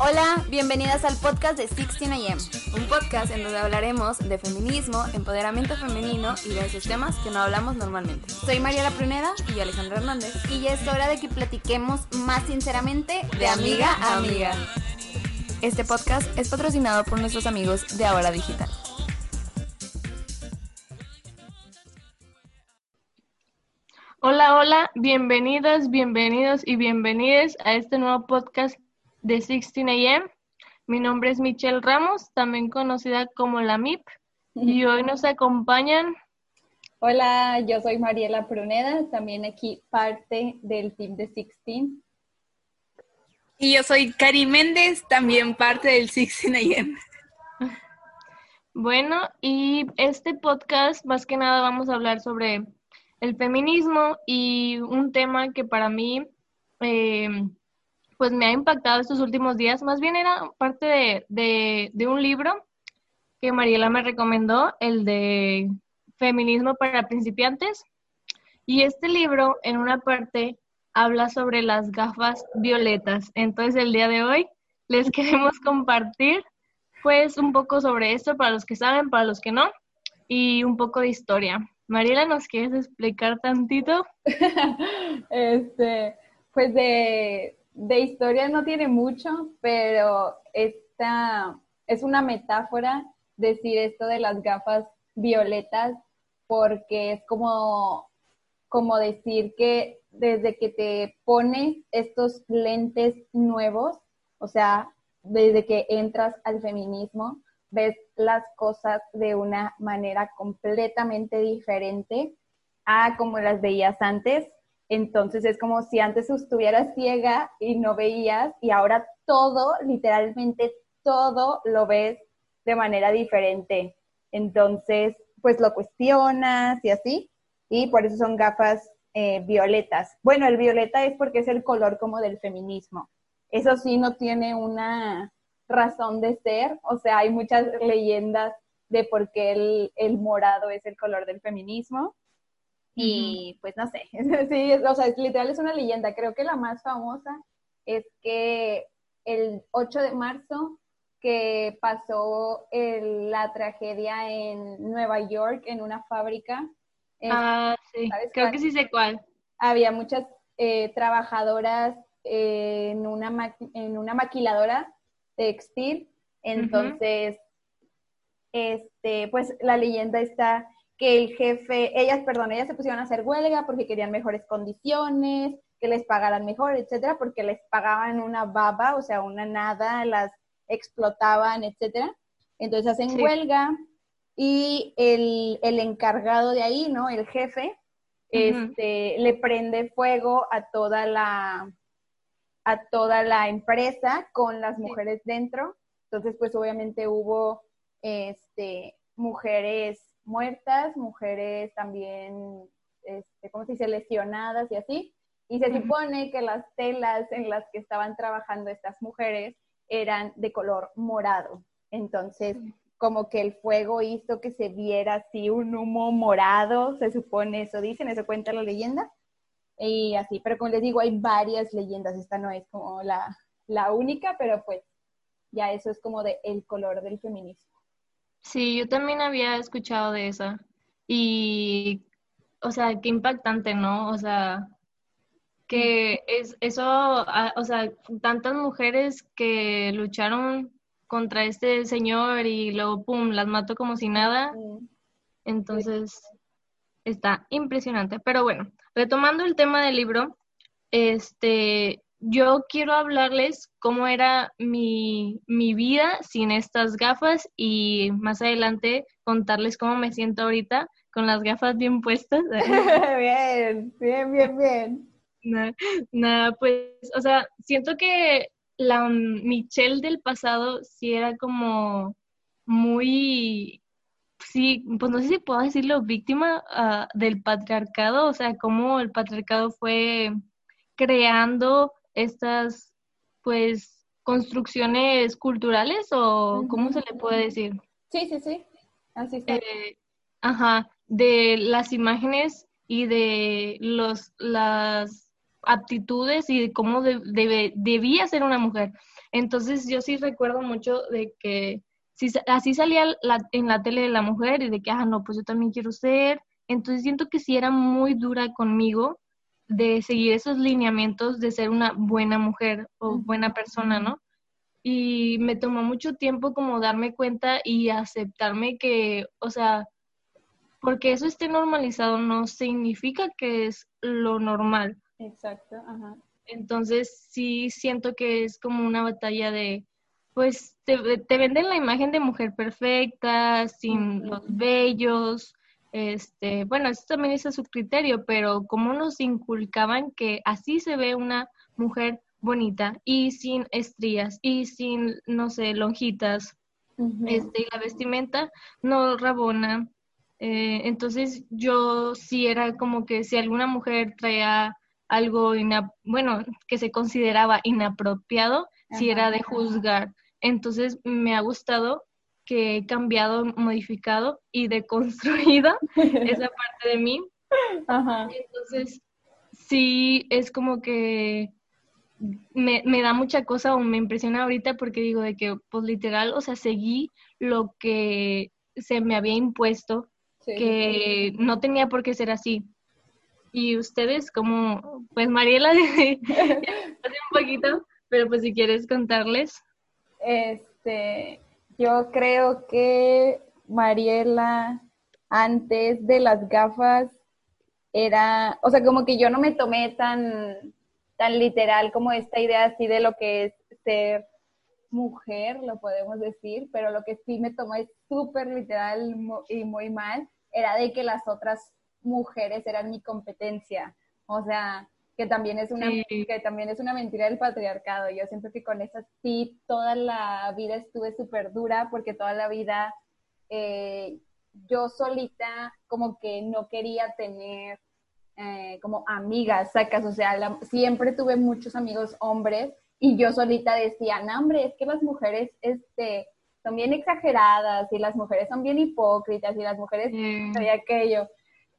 Hola, bienvenidas al podcast de 16am, un podcast en donde hablaremos de feminismo, empoderamiento femenino y de esos temas que no hablamos normalmente. Soy Mariela Pruneda y yo Alejandra Hernández y ya es hora de que platiquemos más sinceramente de amiga a amiga. Este podcast es patrocinado por nuestros amigos de Ahora Digital. Hola, hola, bienvenidas, bienvenidos y bienvenidas a este nuevo podcast de 16am. Mi nombre es Michelle Ramos, también conocida como la MIP, y hoy nos acompañan. Hola, yo soy Mariela Pruneda, también aquí parte del team de 16. Y yo soy Cari Méndez, también parte del 16am. Bueno, y este podcast más que nada vamos a hablar sobre el feminismo y un tema que para mí eh, pues me ha impactado estos últimos días. Más bien era parte de, de, un libro que Mariela me recomendó, el de Feminismo para principiantes. Y este libro, en una parte, habla sobre las gafas violetas. Entonces, el día de hoy les queremos compartir, pues, un poco sobre esto para los que saben, para los que no, y un poco de historia. Mariela, ¿nos quieres explicar tantito? este, pues de, de historia no tiene mucho, pero esta es una metáfora decir esto de las gafas violetas, porque es como, como decir que desde que te pones estos lentes nuevos, o sea, desde que entras al feminismo, ves las cosas de una manera completamente diferente a como las veías antes entonces es como si antes estuvieras ciega y no veías y ahora todo, literalmente todo lo ves de manera diferente. Entonces, pues lo cuestionas y así. Y por eso son gafas eh, violetas. Bueno, el violeta es porque es el color como del feminismo. Eso sí no tiene una razón de ser. O sea, hay muchas leyendas de por qué el, el morado es el color del feminismo. Y pues no sé, sí, o sea, literal es una leyenda. Creo que la más famosa es que el 8 de marzo que pasó la tragedia en Nueva York en una fábrica. Ah, sí, creo que sí sé cuál. Había muchas eh, trabajadoras en, una en una maquiladora textil, entonces, este, pues la leyenda está que el jefe, ellas, perdón, ellas se pusieron a hacer huelga porque querían mejores condiciones, que les pagaran mejor, etcétera, porque les pagaban una baba, o sea, una nada, las explotaban, etcétera. Entonces hacen huelga y el, el, encargado de ahí, ¿no? El jefe, este, le prende fuego a toda la a toda la empresa con las mujeres dentro. Entonces, pues obviamente hubo este, mujeres muertas, mujeres también, este, ¿cómo se dice?, lesionadas y así. Y se supone que las telas en las que estaban trabajando estas mujeres eran de color morado. Entonces, como que el fuego hizo que se viera así un humo morado, se supone, eso dicen, eso cuenta la leyenda. Y así, pero como les digo, hay varias leyendas, esta no es como la, la única, pero pues ya eso es como de el color del feminismo. Sí, yo también había escuchado de esa. Y, o sea, qué impactante, ¿no? O sea, que es eso, ah, o sea, tantas mujeres que lucharon contra este señor y luego, pum, las mató como si nada. Entonces, está impresionante. Pero bueno, retomando el tema del libro, este, yo quiero hablarles cómo era mi, vida sin estas gafas y más adelante contarles cómo me siento ahorita con las gafas bien puestas. bien, bien, bien, bien. Nada, pues, o sea, siento que la Michelle del pasado sí era como muy, sí, pues no sé si puedo decirlo, víctima ah, del patriarcado, o sea, cómo el patriarcado fue creando estas, pues, construcciones culturales o cómo se le puede decir. Sí, sí, sí. Así está. Eh, ajá, de las imágenes y de los las aptitudes y de cómo debía ser una mujer. Entonces yo sí recuerdo mucho de que si, así salía en la tele de la mujer y de que, ah, no, pues yo también quiero ser. Entonces siento que sí era muy dura conmigo de seguir esos lineamientos de ser una buena mujer o buena persona, ¿no? Y me tomó mucho tiempo como darme cuenta y aceptarme que, o sea, porque eso esté normalizado no significa que es lo normal. Exacto, ajá. Entonces sí siento que es como una batalla de, pues te, venden la imagen de mujer perfecta, sin los vellos, este, bueno, eso también es a su criterio, pero como nos inculcaban que así se ve una mujer bonita y sin estrías y sin, no sé, lonjitas, este, y la vestimenta no rabona. Eh, entonces yo sí era como que si alguna mujer traía algo, bueno, que se consideraba inapropiado, si era de juzgar. Entonces me ha gustado que he cambiado, modificado y deconstruido esa parte de mí. Entonces, sí, es como que me, me, da mucha cosa o me impresiona ahorita porque digo de que, pues literal, o sea, seguí lo que se me había impuesto, que no tenía por qué ser así. Y ustedes, como, pues Mariela, hace un poquito, pero pues si quieres contarles. Este, yo creo que Mariela, antes de las gafas, era, o sea, como que yo no me tomé tan, tan literal como esta idea así de lo que es ser mujer, lo podemos decir, pero lo que sí me tomé súper literal y muy mal era de que las otras mujeres eran mi competencia. O sea, que también es una que también es una mentira del patriarcado. Yo siento que con esa sí toda la vida estuve súper dura porque toda la vida eh, yo solita como que no quería tener eh, como amigas, sacas, o sea, siempre tuve muchos amigos hombres y yo solita decía, no, hombre, es que las mujeres este, son bien exageradas y las mujeres son bien hipócritas y las mujeres mm. aquello.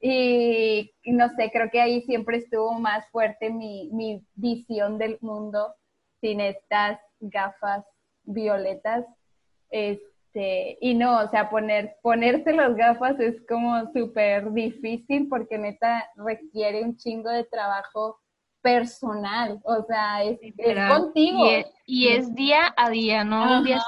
Y, no sé, creo que ahí siempre estuvo más fuerte mi, mi visión del mundo sin estas gafas violetas. Este, y no, o sea, poner, ponerse las gafas es como súper difícil porque neta requiere un chingo de trabajo personal, o sea, es, contigo. Y es, día a día, ¿no? día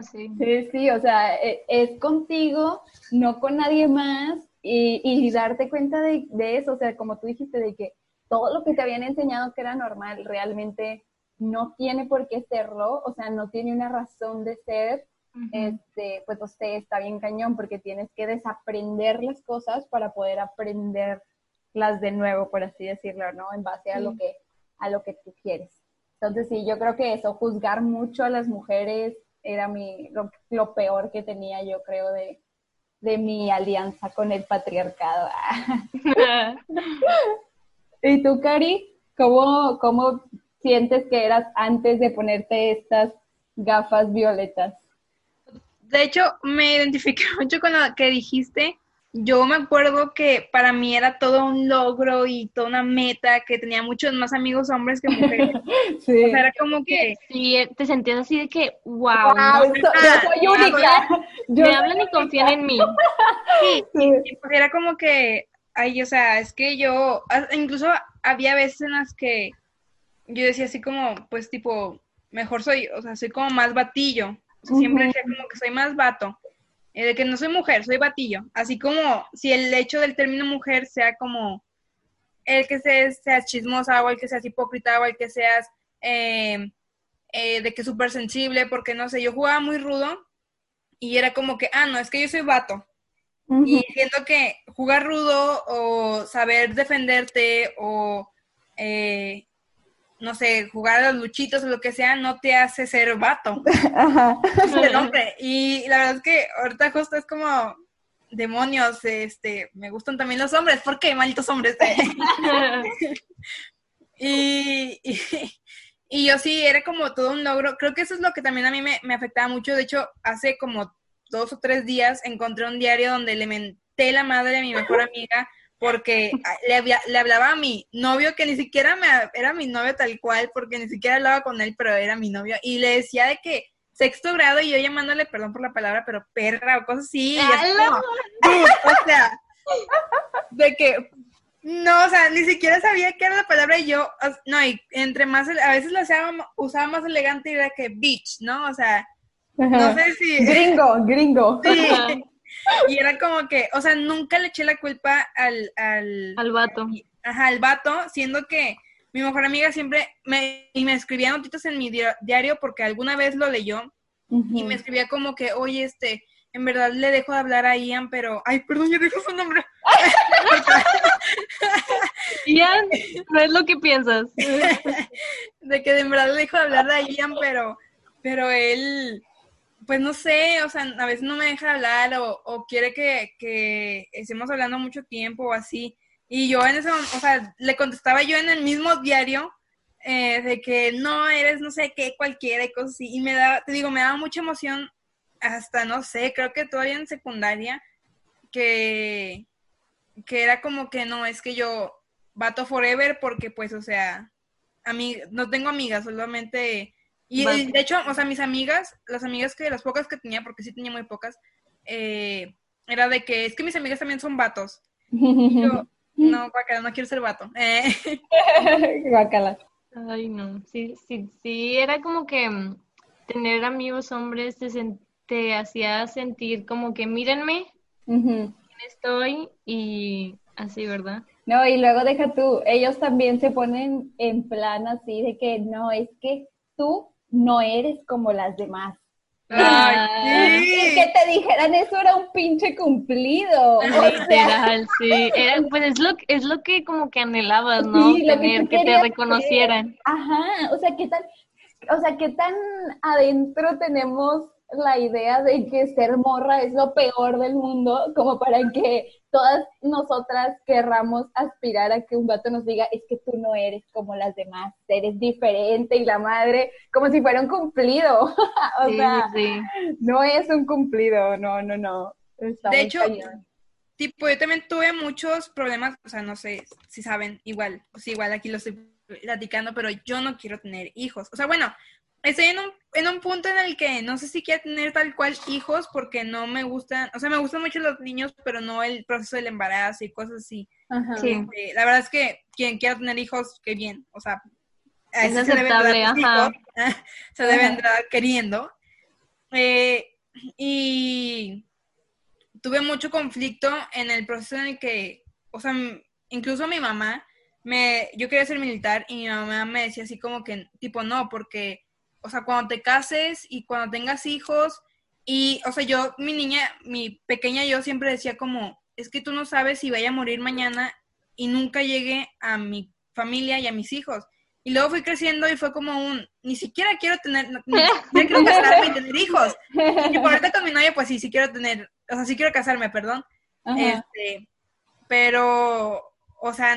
sí. sí, sí, o sea, es, es, contigo, no con nadie más, y, darte cuenta de, eso, o sea, como tú dijiste, de que todo lo que te habían enseñado que era normal realmente no tiene por qué serlo, o sea, no tiene una razón de ser, este, pues usted está bien cañón porque tienes que desaprender las cosas para poder aprenderlas de nuevo, por así decirlo, ¿no? En base a lo que a lo que tú quieres. Entonces sí, yo creo que eso, juzgar mucho a las mujeres era mi, lo peor que tenía, yo creo, de, de mi alianza con el patriarcado. ¿Y tú, Cari? ¿Cómo, ¿Cómo sientes que eras antes de ponerte estas gafas violetas? De hecho, me identifiqué mucho con lo que dijiste yo me acuerdo que para mí era todo un logro y toda una meta, que tenía muchos más amigos hombres que mujeres. sí. O sea, era como que... Sí, te sentías así de que, wow. yo soy única. Me hablan y confían en mí. Sí, sí. pues era como que, ay, o sea, es que yo, incluso había veces en las que yo decía así como, pues tipo, mejor soy, o sea, soy como más batillo. siempre decía como que soy más vato. Eh, de que no soy mujer, soy batillo. Así como si el hecho del término mujer sea como el que seas, chismosa o el que seas hipócrita o el que seas eh, eh, de que súper sensible, porque no sé, yo jugaba muy rudo y era como que, ah, no, es que yo soy vato. Y siento que jugar rudo o saber defenderte o no sé, jugar a los luchitos o lo que sea, no te hace ser vato. Ajá. El hombre. Y la verdad es que ahorita justo es como demonios, este, me gustan también los hombres, ¿por qué, malditos hombres? y, y, yo sí, era como todo un logro, creo que eso es lo que también a mí me, me, afectaba mucho, de hecho, hace como dos o tres días encontré un diario donde le menté la madre a mi mejor amiga porque le, le, hablaba a mi novio, que ni siquiera me, era mi novio tal cual, porque ni siquiera hablaba con él, pero era mi novio, y le decía de que sexto grado y yo llamándole, perdón por la palabra, pero perra o cosas así. o sea, de que, no, o sea, ni siquiera sabía qué era la palabra y yo, no, y entre más, a veces lo usaba, usaba más elegante y era que bitch, ¿no? O sea, no sé si... Gringo, gringo. Sí. Y era como que, o sea, nunca le eché la culpa al... Al, al vato. Ajá, al vato, siendo que mi mejor amiga siempre me, y me escribía notitas en mi diario porque alguna vez lo leyó y me escribía como que, oye, este, en verdad le dejo de hablar a Ian, pero, ay, perdón, yo dejo su nombre. Ian, no es lo que piensas. de que en verdad le dejo de hablar a Ian, pero, pero él, pues no sé, o sea, a veces no me deja hablar o, o quiere que, que estemos hablando mucho tiempo o así. Y yo en ese momento, o sea, le contestaba yo en el mismo diario eh, de que no eres no sé qué, cualquiera y cosas así. Y me da, te digo, me daba mucha emoción hasta, no sé, creo que todavía en secundaria, que, que era como que no, es que yo vato forever porque pues, o sea, a mí no tengo amigas, solamente... Y, de hecho, o sea, mis amigas, las amigas que, las pocas que tenía, porque sí tenía muy pocas, eh, era de que es que mis amigas también son vatos. yo, no, guacala, no quiero ser vato. Eh. Ay, no, sí, sí, sí, era como que mm, tener amigos hombres te, te hacía sentir como que mírenme, estoy y así, ¿verdad? No, y luego deja tú, ellos también se ponen en plan así de que no, es que tú no eres como las demás. Ay, sí. Que te dijeran eso era un pinche cumplido. Literal, sí. pues es lo, es lo que como que anhelabas, ¿no? Tener, que, te reconocieran. Ajá, o sea, ¿qué tan, o sea, qué tan adentro tenemos la idea de que ser morra es lo peor del mundo, como para que todas nosotras querramos aspirar a que un vato nos diga, es que tú no eres como las demás, eres diferente y la madre, como si fuera un cumplido. o sea, no es un cumplido, no, no, no. de hecho, tipo, yo también tuve muchos problemas, o sea, no sé si saben, igual, pues igual aquí lo estoy platicando, pero yo no quiero tener hijos. O sea, bueno, estoy en un, en un punto en el que no sé si quiero tener tal cual hijos porque no me gustan, o sea, me gustan mucho los niños, pero no el proceso del embarazo y cosas así. Este, la verdad es que quien quiera tener hijos, qué bien, o sea, es se debe entrar, se debe entrar queriendo. Eh, y tuve mucho conflicto en el proceso en el que, o sea, incluso mi mamá, me, yo quería ser militar y mi mamá me decía así como que, tipo, no, porque o sea, cuando te cases y cuando tengas hijos, y, o sea, yo, mi niña, mi pequeña yo siempre decía como, es que tú no sabes si vaya a morir mañana y nunca llegue a mi familia y a mis hijos. Y luego fui creciendo y fue como un, ni siquiera quiero tener, ni siquiera quiero casarme y tener hijos. Y por ahorita con mi novia, pues sí, sí quiero tener, o sea, sí quiero casarme, perdón. Este, pero, o sea,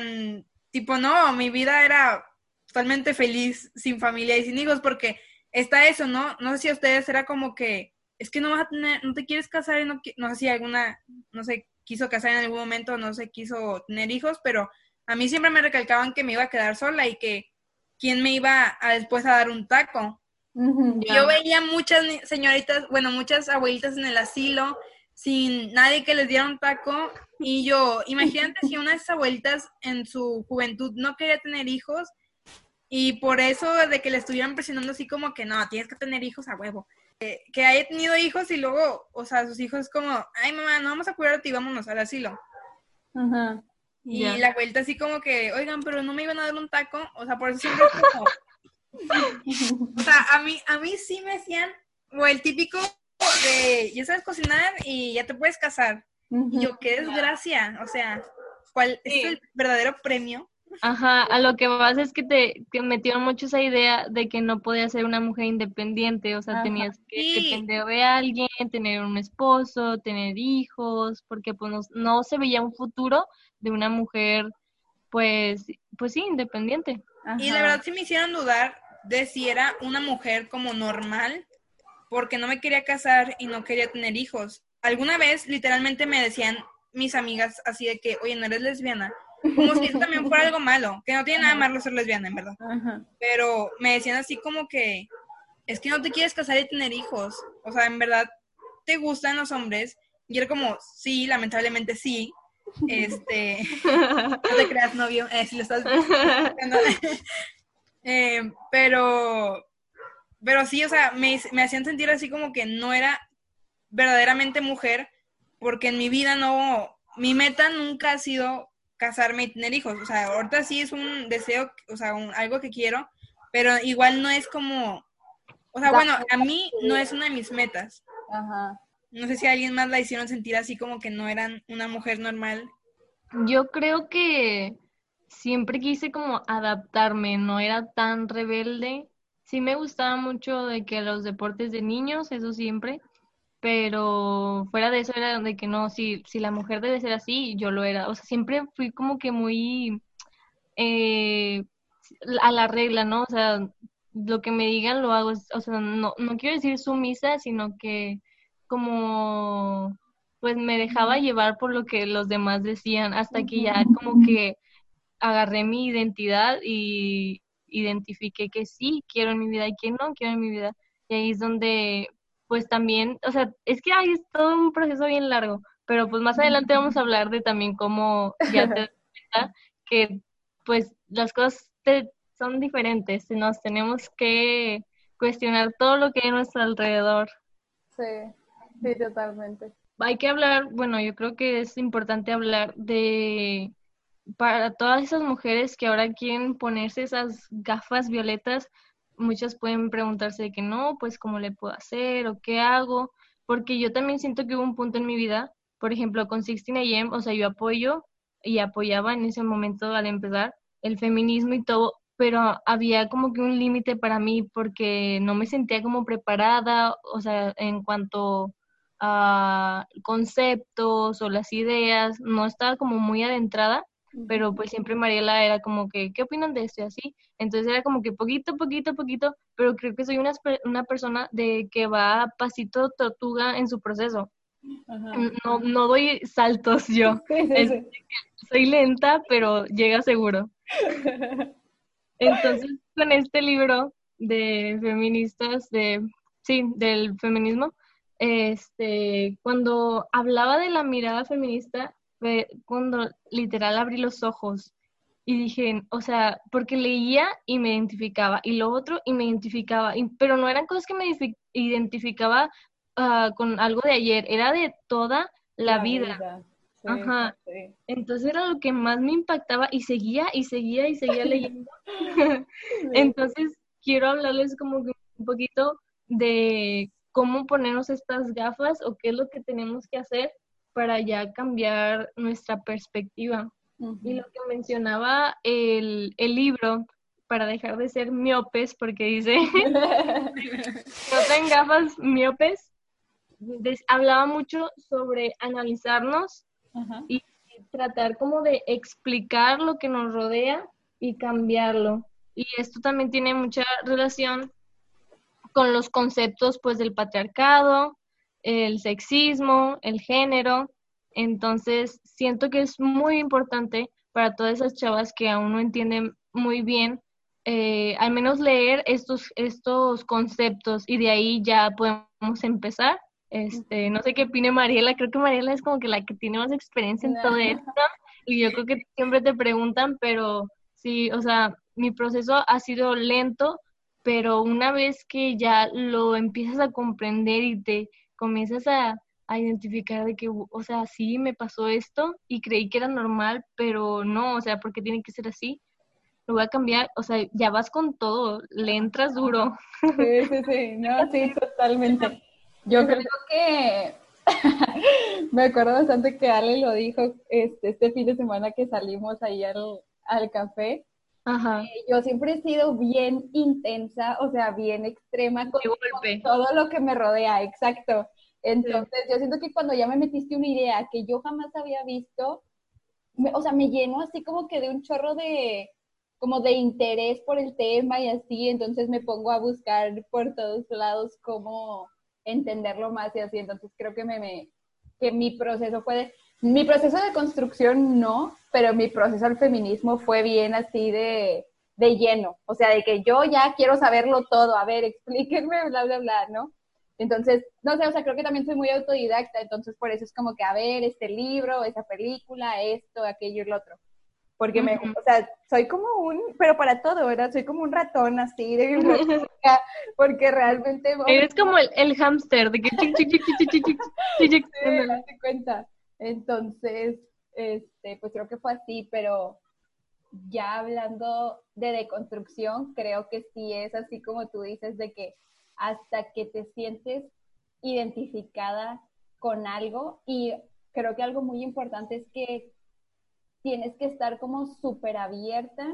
tipo, no, mi vida era totalmente feliz sin familia y sin hijos porque está eso, ¿no? No sé si a ustedes era como que, es que no vas a tener, no te quieres casar y no, no sé si alguna, no sé, quiso casar en algún momento, no sé, quiso tener hijos, pero a mí siempre me recalcaban que me iba a quedar sola y que quién me iba a después a dar un taco. Yo veía muchas señoritas, bueno, muchas abuelitas en el asilo sin nadie que les diera un taco y yo, imagínate si una de esas abuelitas en su juventud no quería tener hijos y por eso de que le estuvieran presionando así como que no, tienes que tener hijos a huevo. que haya tenido hijos y luego, o sea, sus hijos como, ay mamá, no vamos a cuidarte y vámonos al asilo. Ajá. Y la vuelta así como que, oigan, pero no me iban a dar un taco. O sea, por eso siempre como... o sea, a mí, a mí sí me decían, o el típico de, ya sabes cocinar y ya te puedes casar. Y yo, qué desgracia. O sea, ¿cuál es el verdadero premio? Ajá, a lo que vas es que te, metieron mucho esa idea de que no podías ser una mujer independiente, o sea, tenías que depender de alguien, tener un esposo, tener hijos, porque pues no, se veía un futuro de una mujer, pues, pues sí, independiente. Y la verdad sí me hicieron dudar de si era una mujer como normal, porque no me quería casar y no quería tener hijos. Alguna vez literalmente me decían mis amigas así de que, oye, no eres lesbiana. Como si eso también fuera algo malo, que no tiene nada malo ser lesbiana, en verdad. Pero me decían así como que, es que no te quieres casar y tener hijos. O sea, en verdad, ¿te gustan los hombres? Y era como, sí, lamentablemente sí. Este, no te creas, novio, eh, si lo estás eh, pero, pero sí, o sea, me, me hacían sentir así como que no era verdaderamente mujer, porque en mi vida no, mi meta nunca ha sido casarme y tener hijos. O sea, ahorita sí es un deseo, o sea, algo que quiero, pero igual no es como, o sea, bueno, a mí no es una de mis metas. Ajá. No sé si a alguien más la hicieron sentir así como que no eran una mujer normal. Yo creo que siempre quise como adaptarme, no era tan rebelde. Sí me gustaba mucho de que los deportes de niños, eso siempre, pero fuera de eso era de que no, si, si la mujer debe ser así, yo lo era. O sea, siempre fui como que muy eh, a la regla, ¿no? O sea, lo que me digan lo hago. O sea, no, no quiero decir sumisa, sino que como pues me dejaba llevar por lo que los demás decían hasta que ya como que agarré mi identidad y identifiqué que sí quiero en mi vida y que no quiero en mi vida. Y ahí es donde pues también, o sea, es que hay todo un proceso bien largo, pero pues más adelante vamos a hablar de también cómo ya te das cuenta que pues las cosas son diferentes, y nos tenemos que cuestionar todo lo que hay a nuestro alrededor. Sí. Sí, totalmente. Hay que hablar, bueno, yo creo que es importante hablar de, para todas esas mujeres que ahora quieren ponerse esas gafas violetas, muchas pueden preguntarse de que no, pues cómo le puedo hacer o qué hago, porque yo también siento que hubo un punto en mi vida, por ejemplo, con 16 AM, o sea, yo apoyo y apoyaba en ese momento al empezar el feminismo y todo, pero había como que un límite para mí porque no me sentía como preparada, o sea, en cuanto conceptos o las ideas, no estaba como muy adentrada, pero pues siempre Mariela era como que, ¿qué opinan de esto y así? Entonces era como que poquito, poquito, poquito, pero creo que soy una, una persona de que va pasito tortuga en su proceso. No, no doy saltos yo. Soy lenta, pero llega seguro. Entonces, con este libro de feministas, de, sí, del feminismo, este, cuando hablaba de la mirada feminista, fue cuando literal abrí los ojos y dije, o sea, porque leía y me identificaba, y lo otro y me identificaba, pero no eran cosas que me identificaba ah, con algo de ayer, era de toda la, vida. Ajá. Entonces era lo que más me impactaba y seguía y seguía y seguía leyendo. Entonces quiero hablarles como un poquito de cómo ponernos estas gafas o qué es lo que tenemos que hacer para ya cambiar nuestra perspectiva. Y lo que mencionaba el, el, libro, para dejar de ser miopes, porque dice, no tengan gafas miopes, hablaba mucho sobre analizarnos y tratar como de explicar lo que nos rodea y cambiarlo. Y esto también tiene mucha relación con los conceptos pues del patriarcado, el sexismo, el género. Entonces, siento que es muy importante para todas esas chavas que aún no entienden muy bien, eh, al menos leer estos, estos conceptos y de ahí ya podemos empezar. Este, no sé qué opine Mariela, creo que Mariela es como que la que tiene más experiencia en todo esto y yo creo que siempre te preguntan, pero sí, o sea, mi proceso ha sido lento, pero una vez que ya lo empiezas a comprender y te comienzas a, identificar de que, o sea, sí me pasó esto y creí que era normal, pero no, o sea, porque tiene que ser así, lo voy a cambiar, o sea, ya vas con todo, le entras duro. Sí, sí, sí, no, sí, totalmente. Yo creo que me acuerdo bastante que Ale lo dijo este, este fin de semana que salimos ahí al, al café, Ajá. Eh, yo siempre he sido bien intensa, o sea, bien extrema con, todo lo que me rodea, exacto. Entonces, yo siento que cuando ya me metiste una idea que yo jamás había visto, o sea, me lleno así como que de un chorro de, como de interés por el tema y así, entonces me pongo a buscar por todos lados cómo entenderlo más y así, entonces creo que me, me que mi proceso fue mi proceso de construcción no, pero mi proceso al feminismo fue bien así de, de lleno, o sea, de que yo ya quiero saberlo todo, a ver, explíquenme, bla, bla, bla, ¿no? Entonces, no sé, o sea, creo que también soy muy autodidacta, entonces por eso es como que, a ver, este libro, esa película, esto, aquello y lo otro. Porque me, o sea, soy como un, pero para todo, ¿verdad? Soy como un ratón así de biblioteca, porque realmente... Eres como el, el hámster, de que chic, cuenta. Entonces, este, pues creo que fue así, pero ya hablando de deconstrucción, creo que sí es así como tú dices, de que hasta que te sientes identificada con algo y creo que algo muy importante es que tienes que estar como súper abierta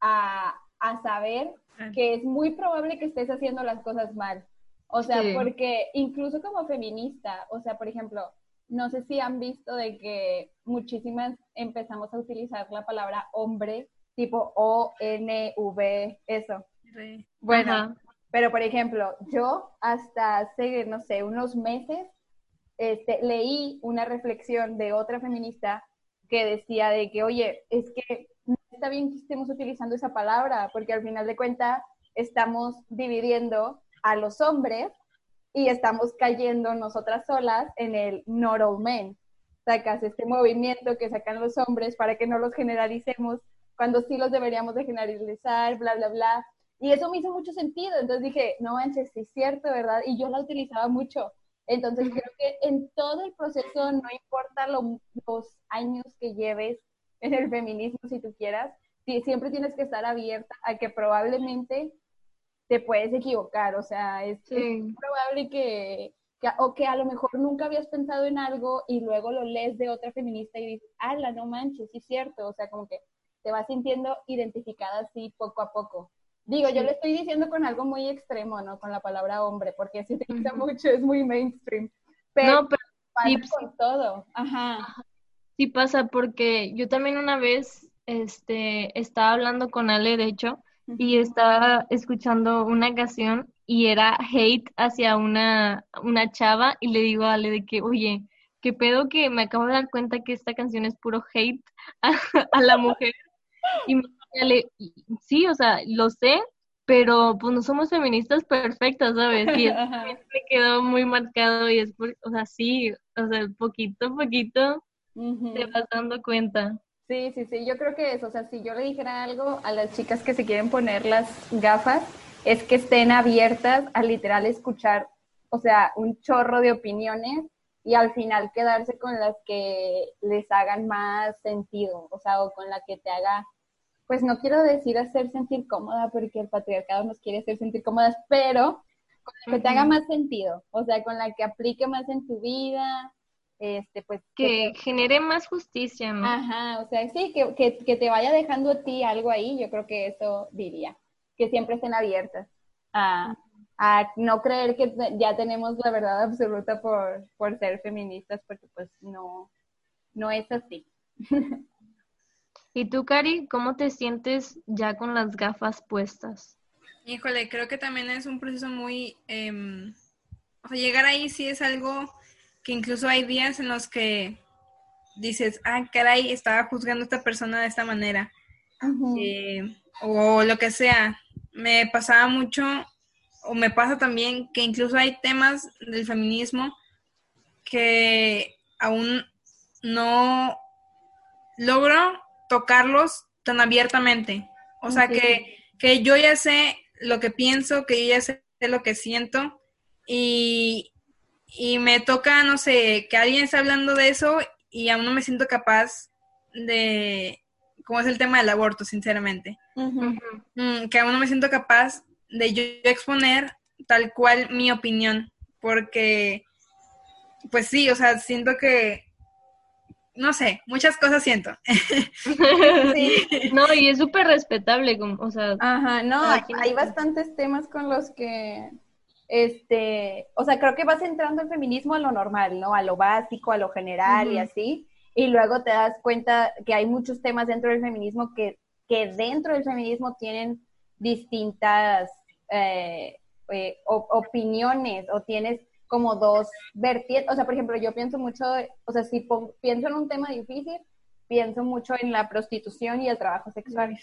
a, saber que es muy probable que estés haciendo las cosas mal. O sea, porque incluso como feminista, o sea, por ejemplo, no sé si han visto de que muchísimas empezamos a utilizar la palabra hombre, tipo O, N, V, eso. Bueno, pero por ejemplo, yo hasta hace, no sé, unos meses, este, leí una reflexión de otra feminista que decía de que, oye, es que no está bien que estemos utilizando esa palabra, porque al final de cuentas estamos dividiendo a los hombres y estamos cayendo nosotras solas en el not all men. Sacas este movimiento que sacan los hombres para que no los generalicemos cuando sí los deberíamos de generalizar, bla, bla, bla. Y eso me hizo mucho sentido. Entonces dije, no manches, sí es cierto, ¿verdad? Y yo la utilizaba mucho. Entonces creo que en todo el proceso, no importa los años que lleves en el feminismo, si tú quieras, siempre tienes que estar abierta a que probablemente te puedes equivocar. O sea, es, probable que, o que a lo mejor nunca habías pensado en algo y luego lo lees de otra feminista y dices, ala, no manches, sí es cierto. O sea, como que te vas sintiendo identificada así poco a poco. Digo, yo le estoy diciendo con algo muy extremo, ¿no? Con la palabra hombre, porque se utiliza mucho, es muy mainstream. Pero, no, pero pasa con todo. Ajá. Sí pasa, porque yo también una vez este, estaba hablando con Ale, de hecho, y estaba escuchando una canción y era hate hacia una, una chava y le digo a Ale de que, oye, qué pedo que me acabo de dar cuenta que esta canción es puro hate a, la mujer. Y me sí, o sea, lo sé, pero pues no somos feministas perfectas, ¿sabes? Y me quedó muy marcado y es, por, o sea, sí, o sea, poquito a poquito te vas dando cuenta. Sí, sí, sí, yo creo que eso, o sea, si yo le dijera algo a las chicas que se quieren poner las gafas, es que estén abiertas a literal escuchar, o sea, un chorro de opiniones y al final quedarse con las que les hagan más sentido, o sea, o con la que te haga pues no quiero decir hacer sentir cómoda porque el patriarcado nos quiere hacer sentir cómodas, pero con la que te haga más sentido, o sea, con la que aplique más en tu vida, este, pues... Que, genere más justicia, ¿no? Ajá, o sea, sí, que, que, que, te vaya dejando a ti algo ahí, yo creo que eso diría, que siempre estén abiertas a, a no creer que ya tenemos la verdad absoluta por, por ser feministas, porque pues no, no es así. ¿Y tú, Cari, cómo te sientes ya con las gafas puestas? Híjole, creo que también es un proceso muy... Em, o sea, llegar ahí sí es algo que incluso hay días en los que dices, ah, caray, estaba juzgando a esta persona de esta manera. Eh, o lo que sea. Me pasaba mucho, o me pasa también, que incluso hay temas del feminismo que aún no logro tocarlos tan abiertamente. O sea, que, que yo ya sé lo que pienso, que yo ya sé lo que siento y, y me toca, no sé, que alguien esté hablando de eso y aún no me siento capaz de, como es el tema del aborto, sinceramente, mm, que aún no me siento capaz de yo exponer tal cual mi opinión, porque, pues sí, o sea, siento que no sé, muchas cosas siento. No, y es súper respetable, como, o sea. Ajá, no, hay bastantes temas con los que, este, o sea, creo que vas entrando el feminismo a lo normal, ¿no? A lo básico, a lo general y así, y luego te das cuenta que hay muchos temas dentro del feminismo que, que dentro del feminismo tienen distintas eh, eh, opiniones o tienes como dos vertientes, o sea, por ejemplo, yo pienso mucho, o sea, si pienso en un tema difícil, pienso mucho en la prostitución y el trabajo sexual.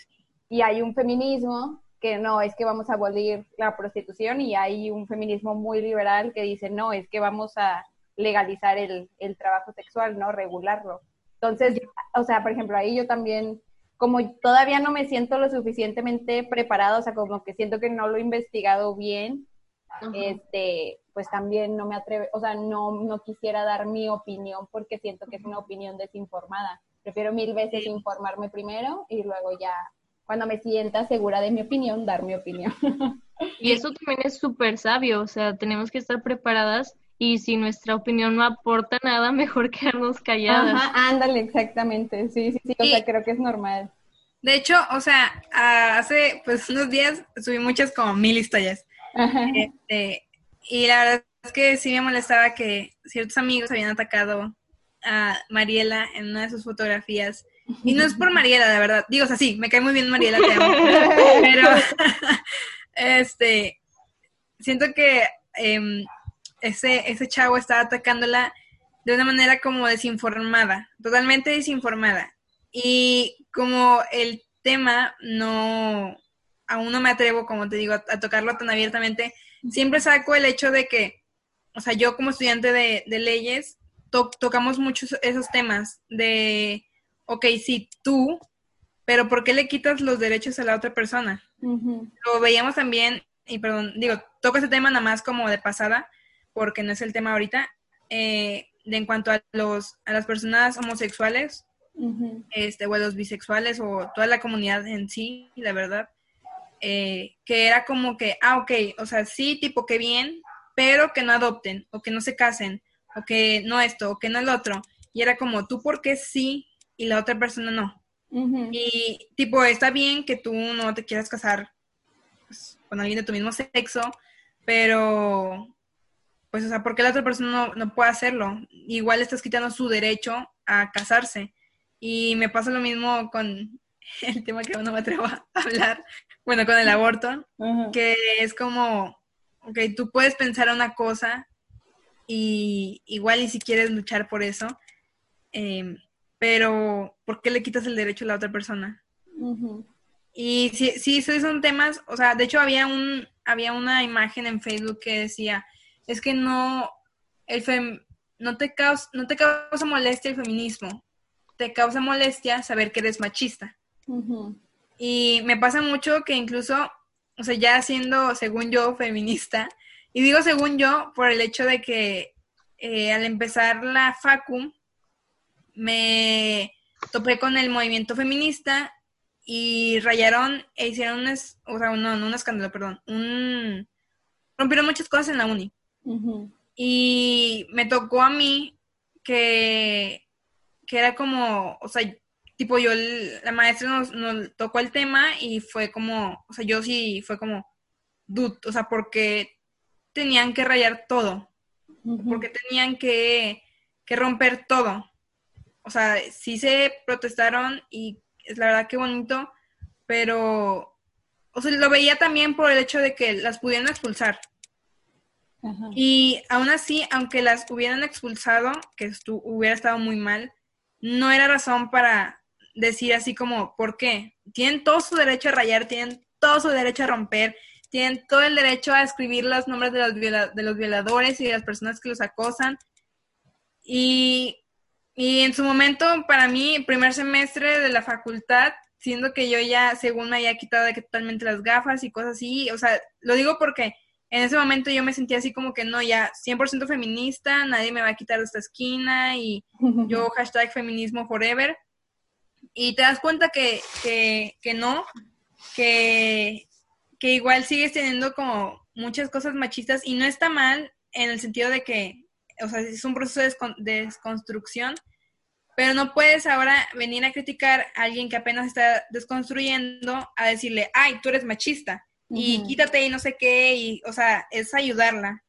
Y hay un feminismo que no, es que vamos a abolir la prostitución y hay un feminismo muy liberal que dice, no, es que vamos a legalizar el, el trabajo sexual, ¿no? Regularlo. Entonces, o sea, por ejemplo, ahí yo también, como todavía no me siento lo suficientemente preparado, o sea, como que siento que no lo he investigado bien, este, pues también no me atreve, o sea, no, no quisiera dar mi opinión porque siento que es una opinión desinformada. Prefiero mil veces informarme primero y luego ya, cuando me sienta segura de mi opinión, dar mi opinión. Y eso también es súper sabio, o sea, tenemos que estar preparadas y si nuestra opinión no aporta nada, mejor quedarnos calladas. Ajá, ándale, exactamente, sí, sí, sí, o sea, creo que es normal. De hecho, o sea, hace pues unos días subí muchas como mil historias. Este, y la verdad es que sí me molestaba que ciertos amigos habían atacado a Mariela en una de sus fotografías. Y no es por Mariela, de verdad. Digo, o sea, sí, me cae muy bien Mariela, te amo. Pero, este, siento que em, ese, ese chavo estaba atacándola de una manera como desinformada, totalmente desinformada. Y como el tema no, aún no me atrevo, como te digo, a, tocarlo tan abiertamente, siempre saco el hecho de que, o sea, yo como estudiante de, leyes, tocamos muchos esos temas de, ok, sí, tú, pero ¿por qué le quitas los derechos a la otra persona? Lo veíamos también, y perdón, digo, toco ese tema nada más como de pasada, porque no es el tema ahorita, eh, de en cuanto a, los, a las personas homosexuales, este, o a los bisexuales, o toda la comunidad en sí, la verdad, eh, que era como que, ah, ok, o sea, sí, tipo que bien, pero que no adopten, o que no se casen, o que no esto, o que no el otro. Y era como, tú por qué sí y la otra persona no. Y tipo, está bien que tú no te quieras casar pues, con alguien de tu mismo sexo, pero, pues, o sea, ¿por qué la otra persona no, no puede hacerlo? Igual estás quitando su derecho a casarse. Y me pasa lo mismo con el tema que uno me atrevo a hablar, bueno, con el aborto, que es como, ok, tú puedes pensar una cosa y igual y si quieres luchar por eso, em, pero ¿por qué le quitas el derecho a la otra persona? Y sí, sí, esos son temas, o sea, de hecho había un, había una imagen en Facebook que decía, es que no, el fem, no te causa, no te causa molestia el feminismo, te causa molestia saber que eres machista. Y me pasa mucho que incluso, o sea, ya siendo, según yo, feminista, y digo según yo por el hecho de que eh, al empezar la FACU, me topé con el movimiento feminista y rayaron e hicieron un, o sea, no, no un escándalo, perdón, un, rompieron muchas cosas en la uni. Y me tocó a mí que, que era como, o sea, tipo yo, la maestra nos, nos, tocó el tema y fue como, o sea, yo sí fue como, dude, o sea, porque tenían que rayar todo, porque tenían que, que, romper todo. O sea, sí se protestaron y es la verdad que bonito, pero, o sea, lo veía también por el hecho de que las pudieran expulsar. Y aún así, aunque las hubieran expulsado, que hubiera estado muy mal, no era razón para decir así como, ¿por qué? Tienen todo su derecho a rayar, tienen todo su derecho a romper, tienen todo el derecho a escribir los nombres de los, de los violadores y de las personas que los acosan. Y, y en su momento, para mí, primer semestre de la facultad, siendo que yo ya, según me había quitado de que totalmente las gafas y cosas así, o sea, lo digo porque en ese momento yo me sentía así como que no, ya 100% feminista, nadie me va a quitar de esta esquina y yo hashtag feminismo forever. Y te das cuenta que, que, no, que, que igual sigues teniendo como muchas cosas machistas y no está mal en el sentido de que, o sea, es un proceso de desconstrucción, pero no puedes ahora venir a criticar a alguien que apenas está desconstruyendo a decirle, ay, tú eres machista y quítate y no sé qué, y, o sea, es ayudarla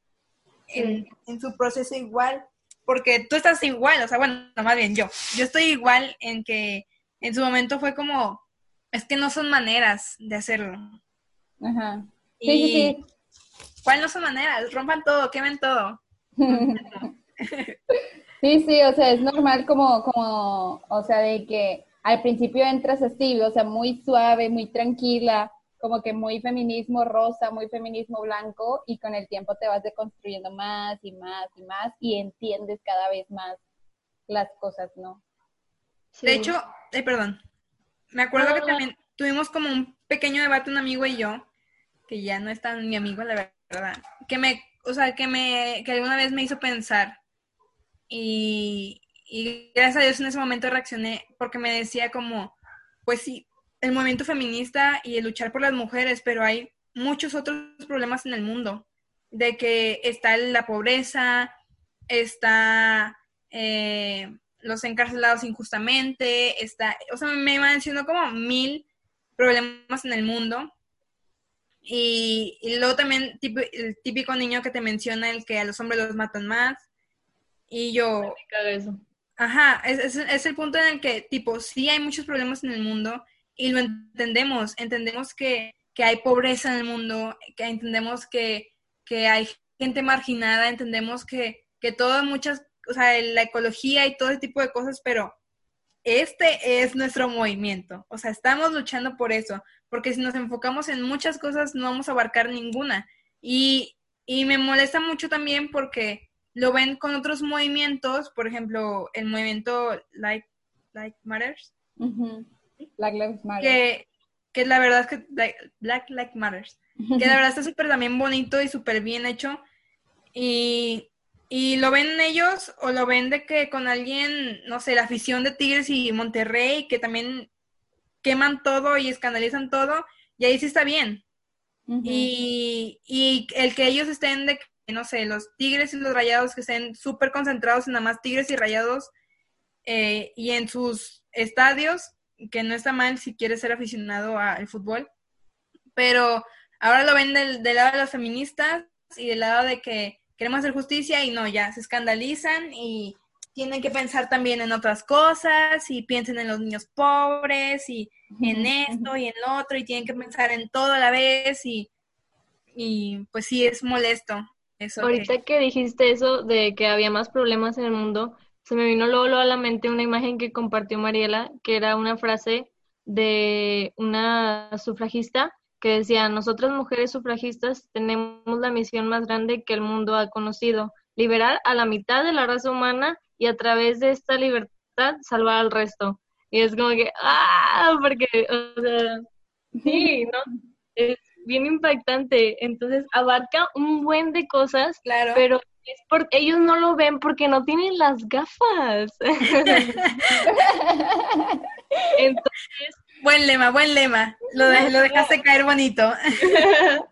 en, en, su proceso igual, porque tú estás igual, o sea, bueno, más bien yo, yo estoy igual en que en su momento fue como, es que no son maneras de hacerlo. Ajá. Sí, sí, sí. ¿Cuál no son maneras? Rompan todo, quemen todo. Sí, sí, o sea, es normal como, como, o sea, de que al principio entras así, o sea, muy suave, muy tranquila, como que muy feminismo rosa, muy feminismo blanco, y con el tiempo te vas deconstruyendo más y más y más y entiendes cada vez más las cosas, ¿no? De hecho, eh, perdón, me acuerdo que también tuvimos como un pequeño debate un amigo y yo, que ya no es tan mi amigo, la verdad, que me, o sea, que me, que alguna vez me hizo pensar y, y gracias a Dios en ese momento reaccioné porque me decía como, pues sí, el movimiento feminista y el luchar por las mujeres, pero hay muchos otros problemas en el mundo, de que está la pobreza, está eh, los encarcelados injustamente, está, o sea, me mencionó como mil problemas en el mundo. Y, luego también el típico niño que te menciona el que a los hombres los matan más. Y yo... Ajá, es, es, el punto en el que, tipo, sí hay muchos problemas en el mundo y lo entendemos, entendemos que, que hay pobreza en el mundo, que entendemos que, que hay gente marginada, entendemos que, que todo, muchas, o sea, la ecología y todo ese tipo de cosas, pero este es nuestro movimiento, o sea, estamos luchando por eso, porque si nos enfocamos en muchas cosas no vamos a abarcar ninguna. Y, y me molesta mucho también porque lo ven con otros movimientos, por ejemplo, el movimiento Like, like Matters. Black Lives Matter. Que, que la verdad es que Black Lives Matters. Que la verdad está súper también bonito y súper bien hecho. Y, y lo ven ellos o lo ven de que con alguien, no sé, la afición de Tigres y Monterrey, que también queman todo y escandalizan todo, y ahí sí está bien. y, y el que ellos estén de no sé, los Tigres y los Rayados que estén súper concentrados en nada más Tigres y Rayados eh, y en sus estadios, que no está mal si quieres ser aficionado al fútbol, pero ahora lo ven del, lado de los feministas y del lado de que queremos hacer justicia y no, ya se escandalizan y tienen que pensar también en otras cosas y piensen en los niños pobres y en esto y en lo otro y tienen que pensar en todo a la vez y, y pues sí es molesto. Ahorita que... dijiste eso de que había más problemas en el mundo, se me vino luego, a la mente una imagen que compartió Mariela, que era una frase de una sufragista que decía, nosotras mujeres sufragistas tenemos la misión más grande que el mundo ha conocido, liberar a la mitad de la raza humana y a través de esta libertad salvar al resto. Y es como que, ah, porque, o sea, sí, ¿no? Es, bien impactante. Entonces abarca un buen de cosas, claro. pero es porque ellos no lo ven porque no tienen las gafas. Entonces, buen lema, buen lema. Lo, lo dejaste caer bonito.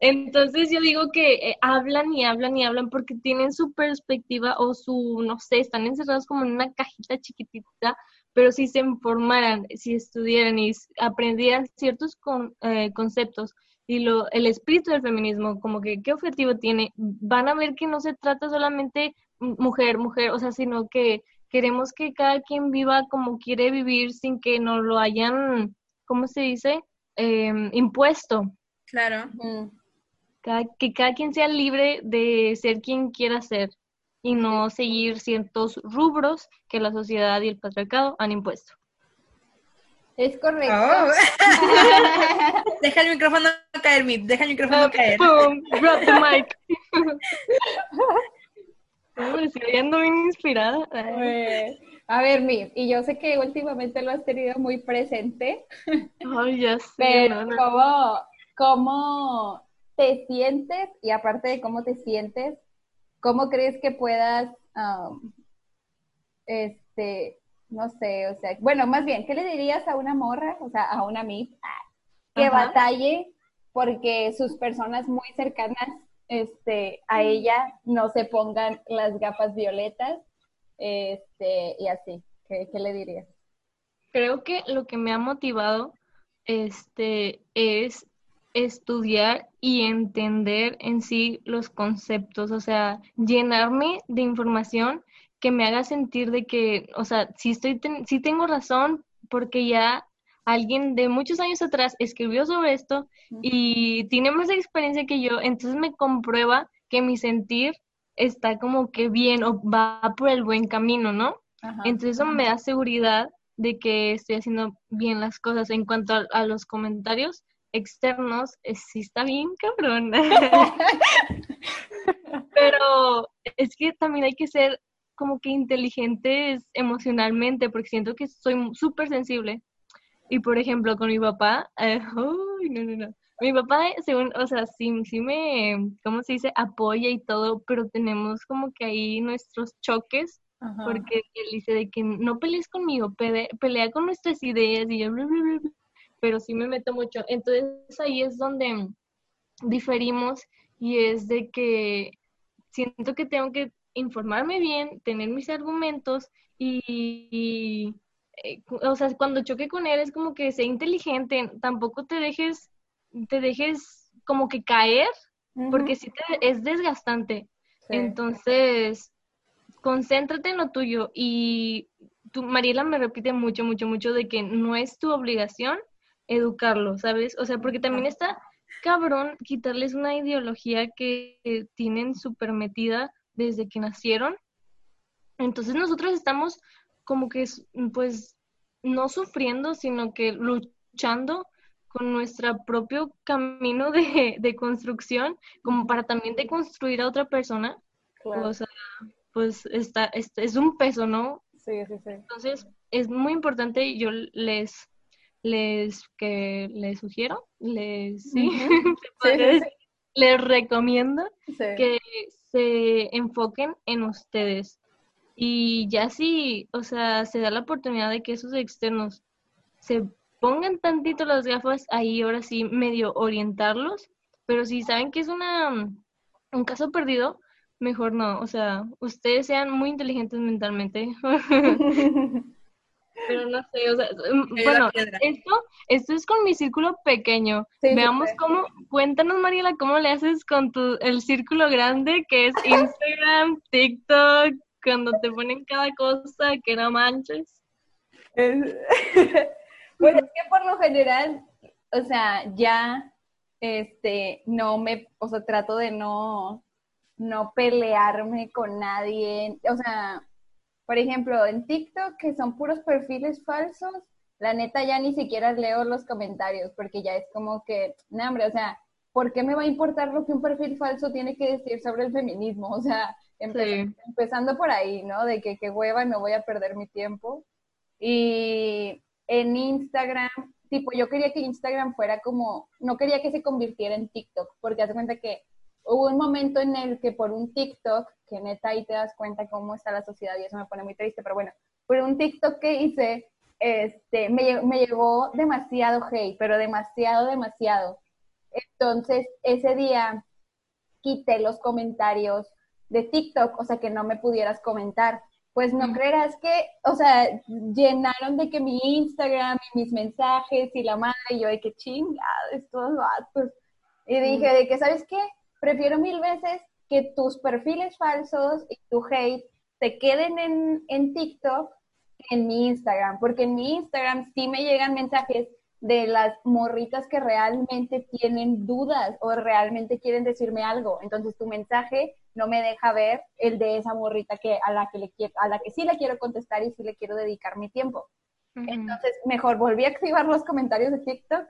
Entonces yo digo que eh, hablan y hablan y hablan porque tienen su perspectiva o su, no sé, están encerrados como en una cajita chiquitita pero si se informaran, si estudiaran y aprendieran ciertos eh, conceptos y lo, el espíritu del feminismo, como que qué objetivo tiene, van a ver que no se trata solamente mujer, mujer, o sea, sino que queremos que cada quien viva como quiere vivir sin que nos lo hayan, ¿cómo se dice? Em, impuesto. Claro. que cada quien sea libre de ser quien quiera ser y no seguir ciertos rubros que la sociedad y el patriarcado han impuesto. Es correcto. Oh. deja el micrófono caer, mi. Deja el micrófono caer. Boom, drop the mic. Estoy ando bien inspirada. A ver, mi, y yo sé que últimamente lo has tenido muy presente. Ay, ya sé. Pero, ¿cómo, ¿cómo te sientes? Y aparte de cómo te sientes, ¿cómo crees que puedas um, este, no sé, o sea, bueno, más bien, ¿qué le dirías a una morra, o sea, a una MIP, que batalle porque sus personas muy cercanas este, a ella no se pongan las gafas violetas este, y así? ¿Qué, le dirías? Creo que lo que me ha motivado este, es estudiar y entender en sí los conceptos, o sea, llenarme de información que me haga sentir de que, o sea, si estoy, si tengo razón, porque ya alguien de muchos años atrás escribió sobre esto y tiene más experiencia que yo, entonces me comprueba que mi sentir está como que bien o va por el buen camino, ¿no? Entonces eso me da seguridad de que estoy haciendo bien las cosas. En cuanto a, los comentarios externos, eh, sí está bien, cabrón. Pero es que también hay que ser como que inteligentes emocionalmente, porque siento que soy súper sensible. Y por ejemplo, con mi papá, eh, no, no, no. Mi papá, según, o sea, sí, sí me, ¿cómo se dice? Apoya y todo, pero tenemos como que ahí nuestros choques, porque él dice de que no pelees conmigo, pelea, con nuestras ideas y yo, pero sí me meto mucho. Entonces ahí es donde diferimos y es de que siento que tengo que informarme bien, tener mis argumentos y, eh, o sea, cuando choque con él es como que sea inteligente, tampoco te dejes, te dejes como que caer, porque sí te, es desgastante. Entonces, concéntrate en lo tuyo y tú, Mariela me repite mucho, mucho, mucho de que no es tu obligación educarlo, ¿sabes? O sea, porque también está cabrón quitarles una ideología que tienen súper metida desde que nacieron. Entonces nosotros estamos como que, pues, no sufriendo, sino que luchando con nuestro propio camino de, de construcción, como para también deconstruir a otra persona. O sea, pues está, es un peso, ¿no? Sí, sí, sí. Entonces, es muy importante, yo les, les, que les sugiero, les, sí, les recomiendo que se enfoquen en ustedes. Y ya si, o sea, se da la oportunidad de que esos externos se pongan tantito las gafas, ahí ahora sí medio orientarlos, pero si saben que es una un caso perdido, mejor no, o sea, ustedes sean muy inteligentes mentalmente. Pero no sé, o sea, mm, bueno, esto, esto es con mi círculo pequeño. Veamos cómo, cuéntanos Mariela, cómo le haces con tu, el círculo grande que es Instagram, TikTok, cuando te ponen cada cosa que no manches. pues es que por lo general, o sea, ya, este, no me, o sea, trato de no, no pelearme con nadie, o sea, por ejemplo, en TikTok, que son puros perfiles falsos, la neta ya ni siquiera leo los comentarios, porque ya es como que, no, hombre, o sea, ¿por qué me va a importar lo que un perfil falso tiene que decir sobre el feminismo? O sea, empezando por ahí, ¿no? De que qué hueva y me voy a perder mi tiempo. Y en Instagram, tipo, yo quería que Instagram fuera como, no quería que se convirtiera en TikTok, porque hace cuenta que hubo un momento en el que por un TikTok, que neta ahí te das cuenta cómo está la sociedad y eso me pone muy triste, pero bueno, por un TikTok que hice, este, me, me llegó demasiado hate, pero demasiado, demasiado. Entonces, ese día quité los comentarios de TikTok, o sea, que no me pudieras comentar. Pues no creerás que, o sea, llenaron de que mi Instagram y mis mensajes y la madre, y yo de que chingada, estos vatos. Y dije de que, ¿sabes qué? prefiero mil veces que tus perfiles falsos y tu hate te queden en, en TikTok en mi Instagram, porque en mi Instagram sí me llegan mensajes de las morritas que realmente tienen dudas o realmente quieren decirme algo. Entonces tu mensaje no me deja ver el de esa morrita que a la que le quiero, a la que sí le quiero contestar y sí le quiero dedicar mi tiempo. Entonces, mejor volví a activar los comentarios de TikTok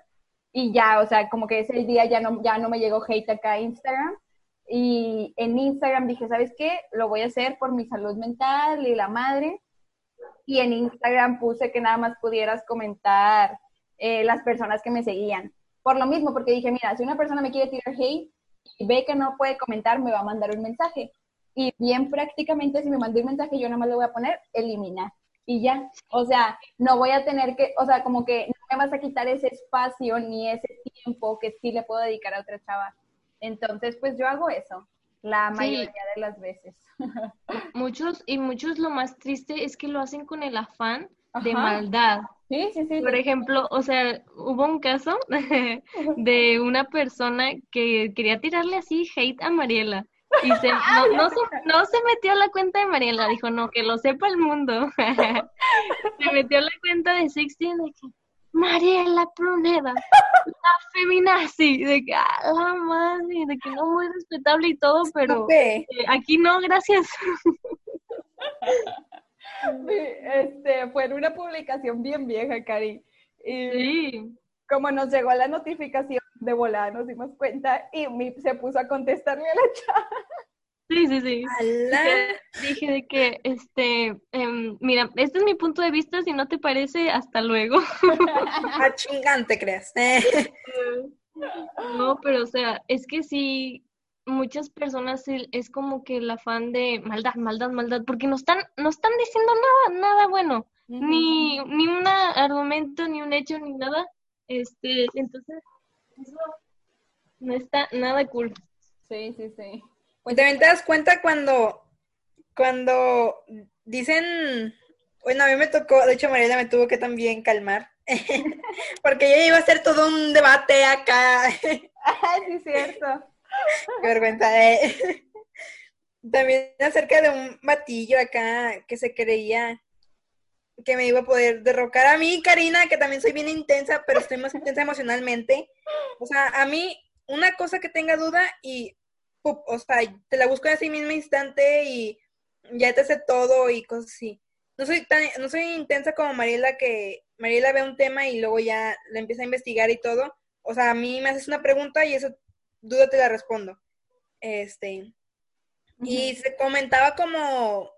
y ya, o sea, como que ese día ya no, ya no me llegó hate acá a Instagram. Y en Instagram dije, ¿sabes qué? Lo voy a hacer por mi salud mental y la madre. Y en Instagram puse que nada más pudieras comentar eh, las personas que me seguían. Por lo mismo, porque dije, mira, si una persona me quiere tirar hate y ve que no puede comentar, me va a mandar un mensaje. Y bien prácticamente si me manda un mensaje, yo nada más le voy a poner eliminar y ya. O sea, no voy a tener que, o sea, como que no me vas a quitar ese espacio ni ese tiempo que sí le puedo dedicar a otra chava. Entonces, pues yo hago eso la mayoría de las veces. Muchos, y muchos lo más triste es que lo hacen con el afán de maldad. Sí, sí, sí. Por ejemplo, o sea, hubo un caso de una persona que quería tirarle así hate a Mariela. Y se, no, se, no se metió a la cuenta de Mariela, dijo, no, que lo sepa el mundo. se metió a la cuenta de Sixteen Mariela Pruneda, la feminazi, de que, ah, la madre, de que no muy respetable y todo, pero eh, aquí no, gracias. este, fue en una publicación bien vieja, Cari. Y Sí, como nos llegó la notificación de volada, nos dimos cuenta y mi se puso a contestarle a la chat. sí, sí, sí. Dije, dije de que, este, em, mira, este es mi punto de vista, si no te parece, hasta luego. Ah, chingante, creas. No, pero o sea, es que sí, muchas personas es como que el afán de maldad, maldad, maldad, porque no están, no están diciendo nada, nada bueno, ni, ni un argumento, ni un hecho, ni nada. Este, entonces, eso no está nada cool. Sí, sí, sí. Pues también te das cuenta cuando, cuando dicen, bueno, a mí me tocó, de hecho Mariela me tuvo que también calmar, porque yo iba a hacer todo un debate acá, Ay, sí, cierto. vergüenza, eh. También acerca de un batillo acá que se creía que me iba a poder derrocar a mí, Karina, que también soy bien intensa, pero estoy más intensa emocionalmente. O sea, a mí, una cosa que tenga duda y, o sea, te la busco en ese mismo instante y ya te sé todo y cosas así. No soy tan, no soy intensa como Mariela, que Mariela ve un tema y luego ya la empieza a investigar y todo. O sea, a mí me haces una pregunta y esa duda te la respondo. Este, y se comentaba como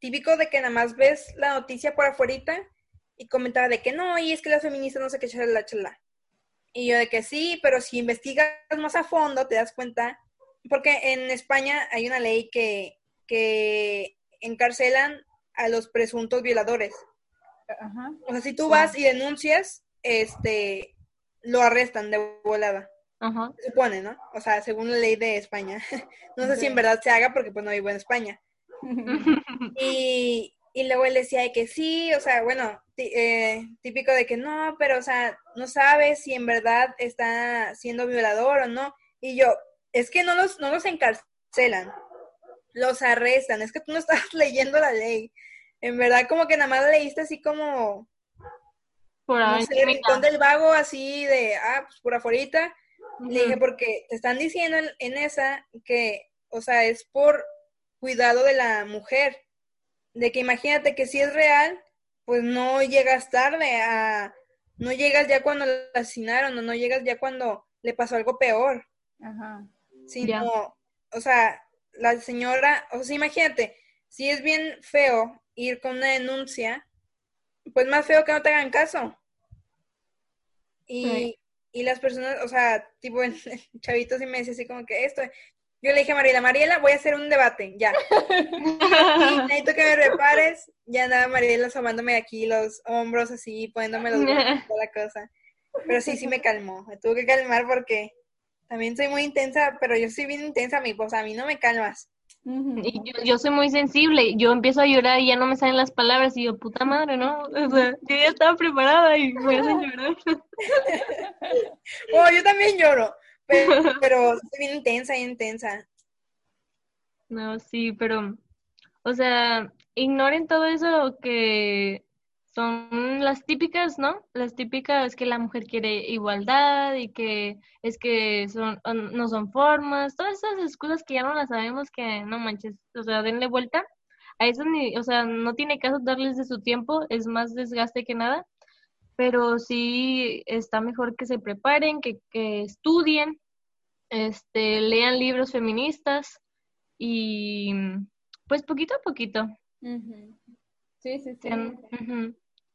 típico de que nada más ves la noticia por afuerita y comentaba de que no, y es que las feministas no sé qué chala, chala. Y yo de que sí, pero si investigas más a fondo te das cuenta, porque en España hay una ley que, que encarcelan a los presuntos violadores. Ajá. O sea, si tú vas y denuncias, este, lo arrestan de volada. Ajá. Se supone, ¿no? O sea, según la ley de España. No sé si en verdad se haga porque pues no vivo en España. Y, y luego él decía de que sí, o sea, bueno, eh, típico de que no, pero o sea, no sabes si en verdad está siendo violador o no. Y yo, es que no los, no los encarcelan, los arrestan, es que tú no estás leyendo la ley. En verdad, como que nada más leíste así como, Por no sé, rincón del vago, así de, ah, pues por Le dije, porque te están diciendo en, en esa que, o sea, es por cuidado de la mujer. De que imagínate que si es real, pues no llegas tarde a, no llegas ya cuando la asesinaron o no llegas ya cuando le pasó algo peor, Ajá. sino, o sea, la señora, o sea, imagínate, si es bien feo ir con una denuncia, pues más feo que no te hagan caso. Y. y las personas, o sea, tipo, el, chavito sí me decía así como que esto. Yo le dije a Mariela, Mariela, voy a hacer un debate, ya. Y necesito que me repares. Ya andaba Mariela asomándome aquí los hombros así, poniéndome los brazos y toda la cosa. Pero sí, sí me calmó. Me tuve que calmar porque también soy muy intensa, pero yo soy bien intensa, mi sea, a mí no me calmas. Y yo, yo soy muy sensible, yo empiezo a llorar y ya no me salen las palabras y yo, puta madre, ¿no? O sea, yo ya estaba preparada y me hacen llorar. Oh, yo también lloro, pero, pero soy bien intensa, bien intensa. No, sí, pero, o sea, ignoren todo eso que son las típicas, ¿no? Las típicas que la mujer quiere igualdad y que es que son, no son formas, todas esas excusas que ya no las sabemos que no manches, o sea, denle vuelta. A eso ni, o sea, no tiene caso darles de su tiempo, es más desgaste que nada, pero sí está mejor que se preparen, que, que estudien, este, lean libros feministas y pues poquito a poquito. Sí, sí, sí.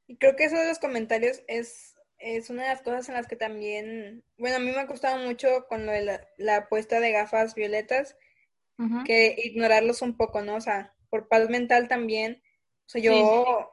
Y creo que eso de los comentarios es, es una de las cosas en las que también, bueno, a mí me ha costado mucho con lo de la, la apuesta de gafas violetas, que ignorarlos un poco, ¿no? O sea, por paz mental también. O sea, yo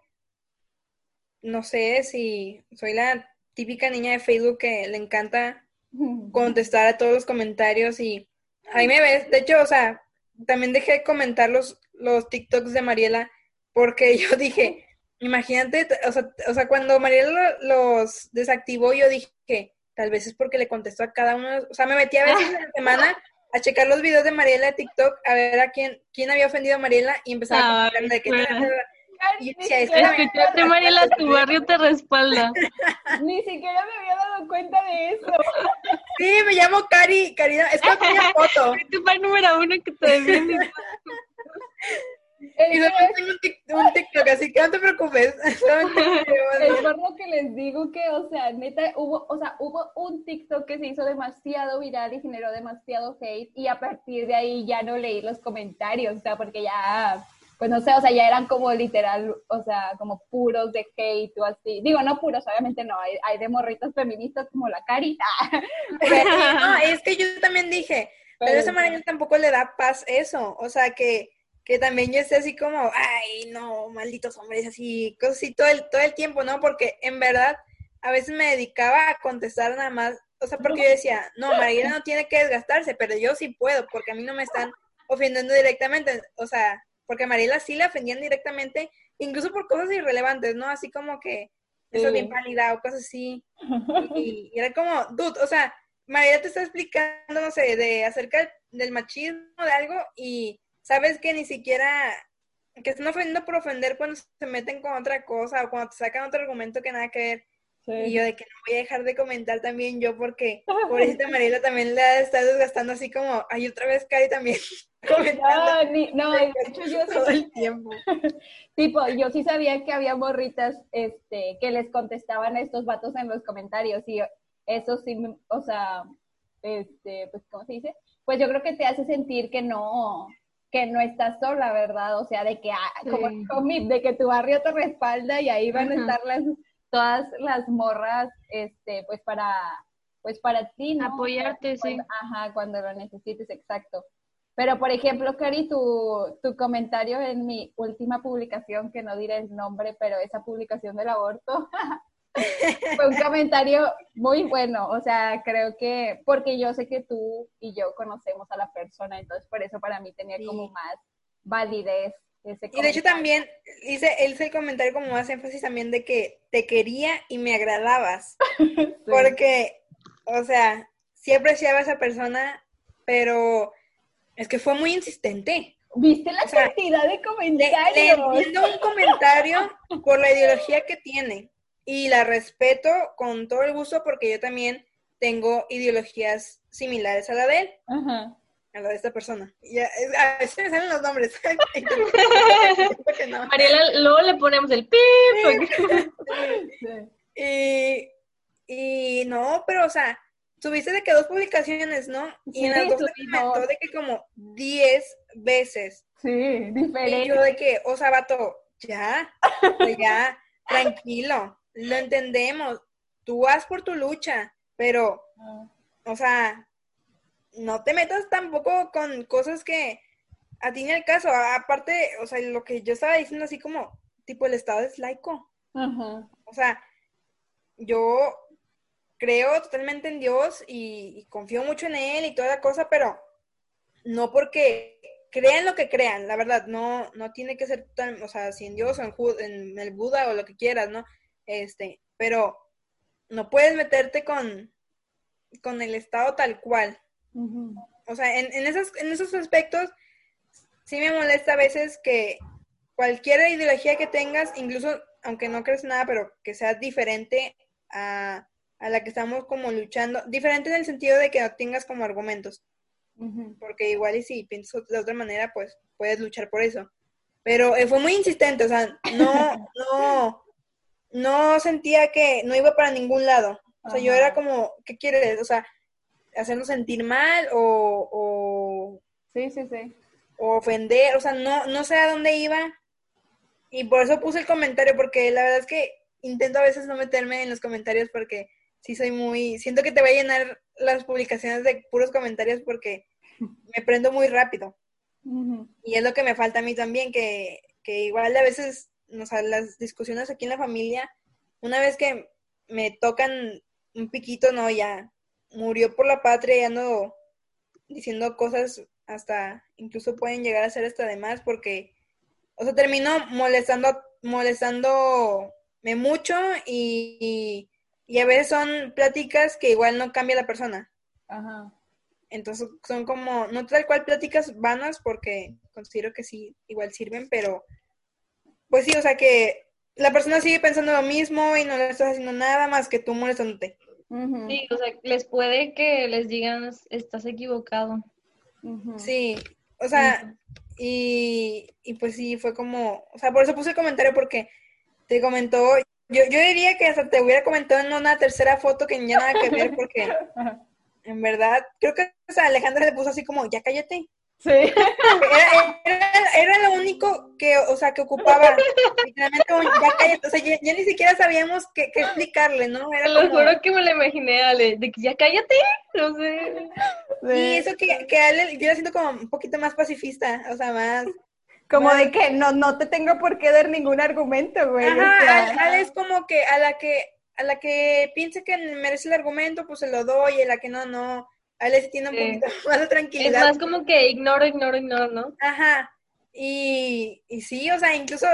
no sé si soy la típica niña de Facebook que le encanta contestar a todos los comentarios y ahí me ves. De hecho, o sea, también dejé de comentar los, los TikToks de Mariela porque yo dije, imagínate, o sea, o sea cuando Mariela lo- los desactivó, yo dije, tal vez es porque le contestó a cada uno. O sea, me metí a veces en la semana a checar los videos de Mariela de TikTok a ver a quién, quién había ofendido a Mariela y empezaba a comentar de que, fuera. Y decía, Ni "Esta siquiera- Escuchaste, Mariela, tu barrio te respalda. Ni siquiera me había dado cuenta de eso. Sí, me llamo Cari, Karina, es que no tenía foto. Tu fan número uno que te defiende. Tengo un, TikTok, así que no te preocupes. Es por lo que les digo que, o sea, neta, hubo, o sea, hubo un TikTok que se hizo demasiado viral y generó demasiado hate y a partir de ahí ya no leí los comentarios, o sea, porque ya, pues no sé, o sea, ya eran como literal, o sea, como puros de hate o así. Digo, no puros, obviamente no, hay, hay de morritas feministas como la Cari. No, es que yo también dije, pero Pero esa manera tampoco le da paz eso. O sea, que, que también yo esté así como, ay, no, malditos hombres, así, cosas así todo el, todo el tiempo, ¿no? Porque en verdad, a veces me dedicaba a contestar nada más, o sea, porque yo decía, no, Mariela no tiene que desgastarse, pero yo sí puedo, porque a mí no me están ofendiendo directamente, o sea, porque a Mariela sí la ofendían directamente, incluso por cosas irrelevantes, ¿no? Así como que eso Sí. bien pálida o cosas así. Y, y era como, dude, o sea, Mariela te está explicando, no sé, de acerca del, del machismo, de algo, y sabes que ni siquiera, que están ofendiendo por ofender cuando se meten con otra cosa o cuando te sacan otro argumento que nada que ver. Y yo de que no voy a dejar de comentar también yo porque pobrecita Mariela también la está desgastando así como, ay, otra vez Cari también comentando No, ni- no, de hecho yo todo sí, el tiempo. tipo, yo sí sabía que había morritas este, que les contestaban a estos vatos en los comentarios y eso sí, o sea, este, pues, ¿cómo se dice? Pues yo creo que te hace sentir que no, que no estás sola, ¿verdad? O sea, de que, ah, como Sí. de que tu barrio te respalda y ahí van a estar las, todas las morras, este, pues para, pues para ti, ¿no? Apoyarte, sí. Cuando- Ajá, cuando lo necesites, exacto. Pero, por ejemplo, Cari, tu, tu comentario en mi última publicación, que no diré el nombre, pero esa publicación del aborto, fue un comentario muy bueno. O sea, creo que, porque yo sé que tú y yo conocemos a la persona, entonces por eso para mí tenía como más validez ese Y de hecho comentario. también hice, él hizo el comentario como más énfasis también de que te quería y me agradabas. Sí. Porque, o sea, sí apreciaba a esa persona, pero es que fue muy insistente. ¿Viste la o sea, cantidad de Le, le comentarios? entiendo un comentario por la ideología que tiene y la respeto con todo el gusto porque yo también tengo ideologías similares a la de él, Ajá. a la de esta persona. Ya, a veces me salen los nombres. No. Mariela, luego le ponemos el pip. Y, y no, pero o sea, tuviste de que dos publicaciones, ¿no? Y en las dos subí comentó de que como 10 veces. Sí, Y diferente. yo de que, o sea, vato, ya, ya, tranquilo, lo entendemos. Tú vas por tu lucha, pero, o sea, no te metas tampoco con cosas que a ti ni el caso. Aparte, o sea, lo que yo estaba diciendo así como, tipo, el Estado es laico. O sea, yo creo totalmente en Dios y, y confío mucho en Él y toda la cosa, pero no porque crean lo que crean, la verdad, no, no tiene que ser tan, o sea, si en Dios o en el Buda o lo que quieras, ¿no? Este, pero no puedes meterte con, con el Estado tal cual. O sea, en, en, esos, en esos aspectos sí me molesta a veces que cualquier ideología que tengas, incluso aunque no crees nada, pero que sea diferente a, a la que estamos como luchando, diferente en el sentido de que no tengas como argumentos, porque igual y si piensas de otra manera, pues puedes luchar por eso. Pero eh, fue muy insistente, o sea, no, no, no sentía que no iba para ningún lado. O sea, yo era como, ¿qué quieres? O sea, hacernos sentir mal o, o, Sí, sí, sí. o ofender, o sea, no, no sé a dónde iba. Y por eso puse el comentario, porque la verdad es que intento a veces no meterme en los comentarios porque sí soy muy, siento que te va a llenar las publicaciones de puros comentarios porque me prendo muy rápido. Y es lo que me falta a mí también, que, que igual a veces, o sea, las discusiones aquí en la familia, una vez que me tocan un piquito, no, ya murió por la patria y ando diciendo cosas hasta, incluso pueden llegar a ser hasta de más porque, o sea, termino molestando, molestándome mucho y, y, y a veces son pláticas que igual no cambia la persona. Ajá. Entonces son como, no tal cual pláticas vanas porque considero que sí, igual sirven, pero pues sí, o sea que la persona sigue pensando lo mismo y no le estás haciendo nada más que tú molestándote. Sí, o sea, les puede que les digan, estás equivocado. Sí, o sea, y, y pues sí, fue como, o sea, por eso puse el comentario porque te comentó, yo, yo diría que hasta te hubiera comentado en una tercera foto que ya nada que ver porque en verdad, creo que o sea, Alejandra le puso así como, ya cállate. Sí. Era, era- era lo único que, o sea, que ocupaba. Literalmente, ya cállate. O sea, ya, ya ni siquiera sabíamos qué, qué explicarle, ¿no? Era lo como- juro que me lo imaginé, Ale, de que ya cállate, no sé. Y eso que, que a él, yo lo siento como un poquito más pacifista, o sea, más... Como de que no, no te tengo por qué dar ningún argumento, güey. o Ajá, sea, Al, Al es como que a la que a la que piense que merece el argumento, pues se lo doy, y a la que no, no. A él sí tiene un Sí. poquito más de Es tranquilidad. más como que ignoro, ignoro, ignoro, ¿no? Ajá. Y, y sí, o sea, incluso,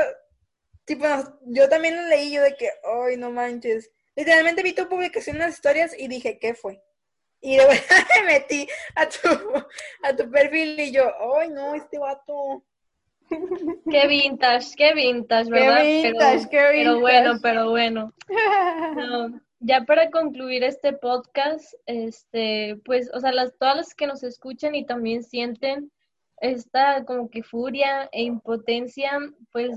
tipo, yo también lo leí yo de que, ay, no manches. Literalmente vi tu publicación en las historias y dije, ¿qué fue? Y luego me metí a tu, a tu perfil y yo, ay, no, este vato. Qué vintage, qué vintage, Qué ¿verdad? vintage, pero, qué pero vintage. bueno, pero bueno. No, ya para concluir este podcast, este, pues, o sea, las, todas las que nos escuchan y también sienten esta como que furia e impotencia, pues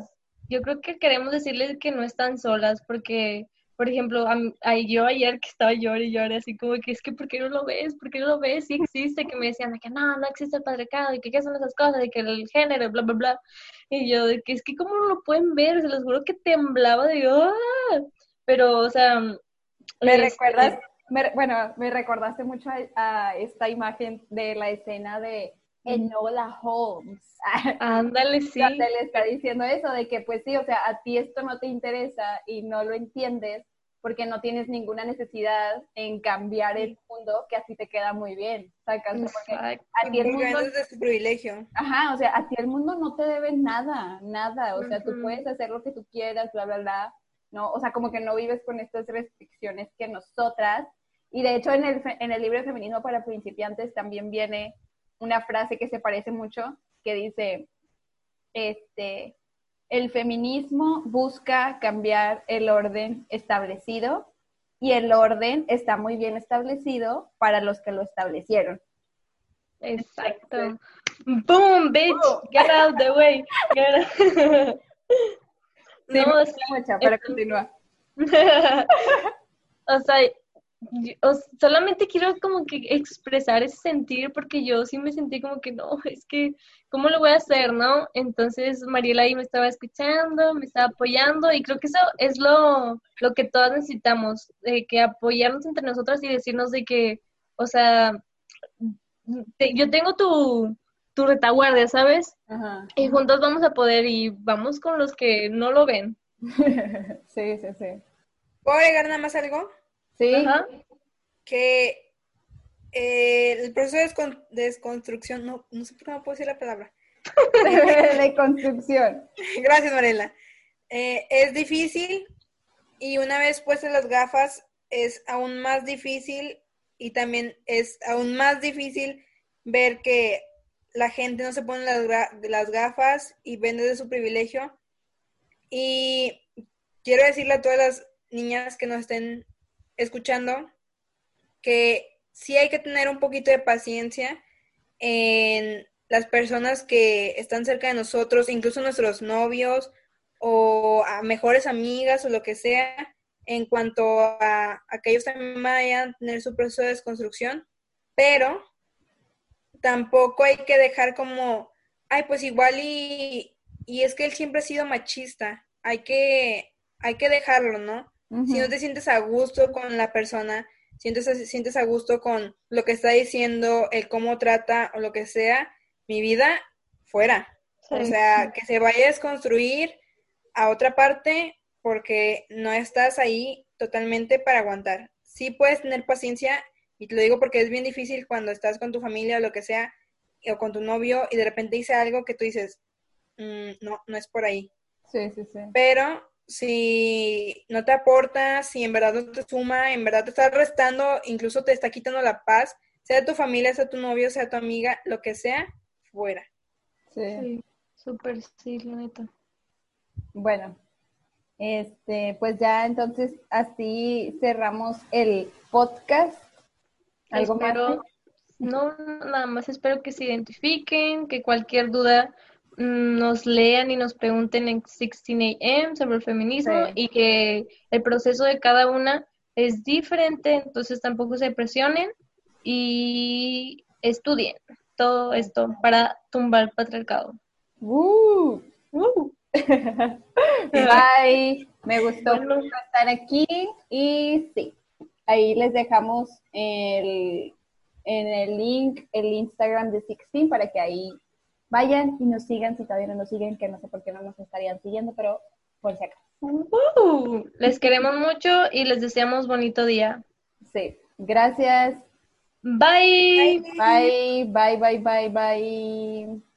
yo creo que queremos decirles que no están solas, porque, por ejemplo, a, yo ayer que estaba llorando y llorando, así como que es que, ¿por qué no lo ves? ¿Por qué no lo ves? Sí existe, que me decían de que no, no existe el patriarcado, y que qué son esas cosas, de que el género, bla, bla, bla. Y yo, de que es que, ¿cómo no lo pueden ver? Se los juro que temblaba de, ¡ah! Pero, o sea, Me este, recuerdas, me- bueno, me recordaste mucho a, a esta imagen de la escena de Enola Holmes. Ándale, sí. Donde le está diciendo eso, de que pues sí, o sea, a ti esto no te interesa y no lo entiendes porque no tienes ninguna necesidad en cambiar el mundo que así te queda muy bien, ¿sacas? Porque a ti el mundo, de su privilegio. ajá, o sea, a ti el mundo no te debe nada, nada, o sea, tú Ujú. puedes hacer lo que tú quieras, bla, bla, bla, ¿no? O sea, como que no vives con estas restricciones que nosotras, y de hecho en el, en el libro de Feminismo para Principiantes también viene una frase que se parece mucho, que dice, este, el feminismo busca cambiar el orden establecido y el orden está muy bien establecido para los que lo establecieron. Exacto. Boom, bitch, get out the way. Out. Sí, No, gusta mucho, pero continúa. o sea, yo- solamente quiero como que expresar ese sentir porque yo sí me sentí como que no, es que, ¿cómo lo voy a hacer, no? Entonces Mariela ahí me estaba escuchando, me estaba apoyando y creo que eso es lo, lo que todas necesitamos, de que apoyarnos entre nosotras y decirnos de que, o sea, te- yo tengo tu, tu retaguardia, ¿sabes? Ajá. Y juntos vamos a poder y vamos con los que no lo ven. Sí, sí, sí. ¿Puedo agregar nada más algo? Sí, Ajá. Que eh, el proceso de descon- desconstrucción, no, no sé por qué no puedo decir la palabra. de construcción. Gracias, Marela. Eh, es difícil y una vez puestas las gafas es aún más difícil y también es aún más difícil ver que la gente no se pone las, las gafas y vende de su privilegio. Y quiero decirle a todas las niñas que nos estén escuchando que sí hay que tener un poquito de paciencia en las personas que están cerca de nosotros, incluso nuestros novios o a mejores amigas o lo que sea, en cuanto a, a que ellos también vayan a tener su proceso de desconstrucción, pero tampoco hay que dejar como, ay, pues igual y, y es que él siempre ha sido machista, hay que, hay que dejarlo, ¿no? Si no te sientes a gusto con la persona, sientes, sientes a gusto con lo que está diciendo, el cómo trata o lo que sea, mi vida, fuera. O Sí. sea, que se vaya a desconstruir a otra parte porque no estás ahí totalmente para aguantar. Sí puedes tener paciencia y te lo digo porque es bien difícil cuando estás con tu familia o lo que sea o con tu novio y de repente dice algo que tú dices, "Mm, no, no es por ahí. Sí, sí, sí. Pero si no te aporta, si en verdad no te suma, en verdad te está restando, incluso te está quitando la paz, sea tu familia, sea tu novio, sea tu amiga, lo que sea, fuera. Sí. Sí, súper sí, la neta. Bueno, este, pues ya entonces así cerramos el podcast. ¿Algo Espero- más? No, nada más espero que se identifiquen, que cualquier duda mm, nos lean y nos pregunten en 16 AM sobre el feminismo Sí. y que el proceso de cada una es diferente, entonces tampoco se presionen y estudien todo esto para tumbar el patriarcado. ¡Uh! Bye. Me gustó Bueno. estar aquí y sí, ahí les dejamos el, en el link el Instagram de Sixteen para que ahí vayan y nos sigan si todavía no nos siguen, que no sé por qué no nos estarían siguiendo, pero por si acaso. Uh, les queremos mucho y les deseamos bonito día. Sí, gracias. Bye. Bye, bye, bye, bye, bye.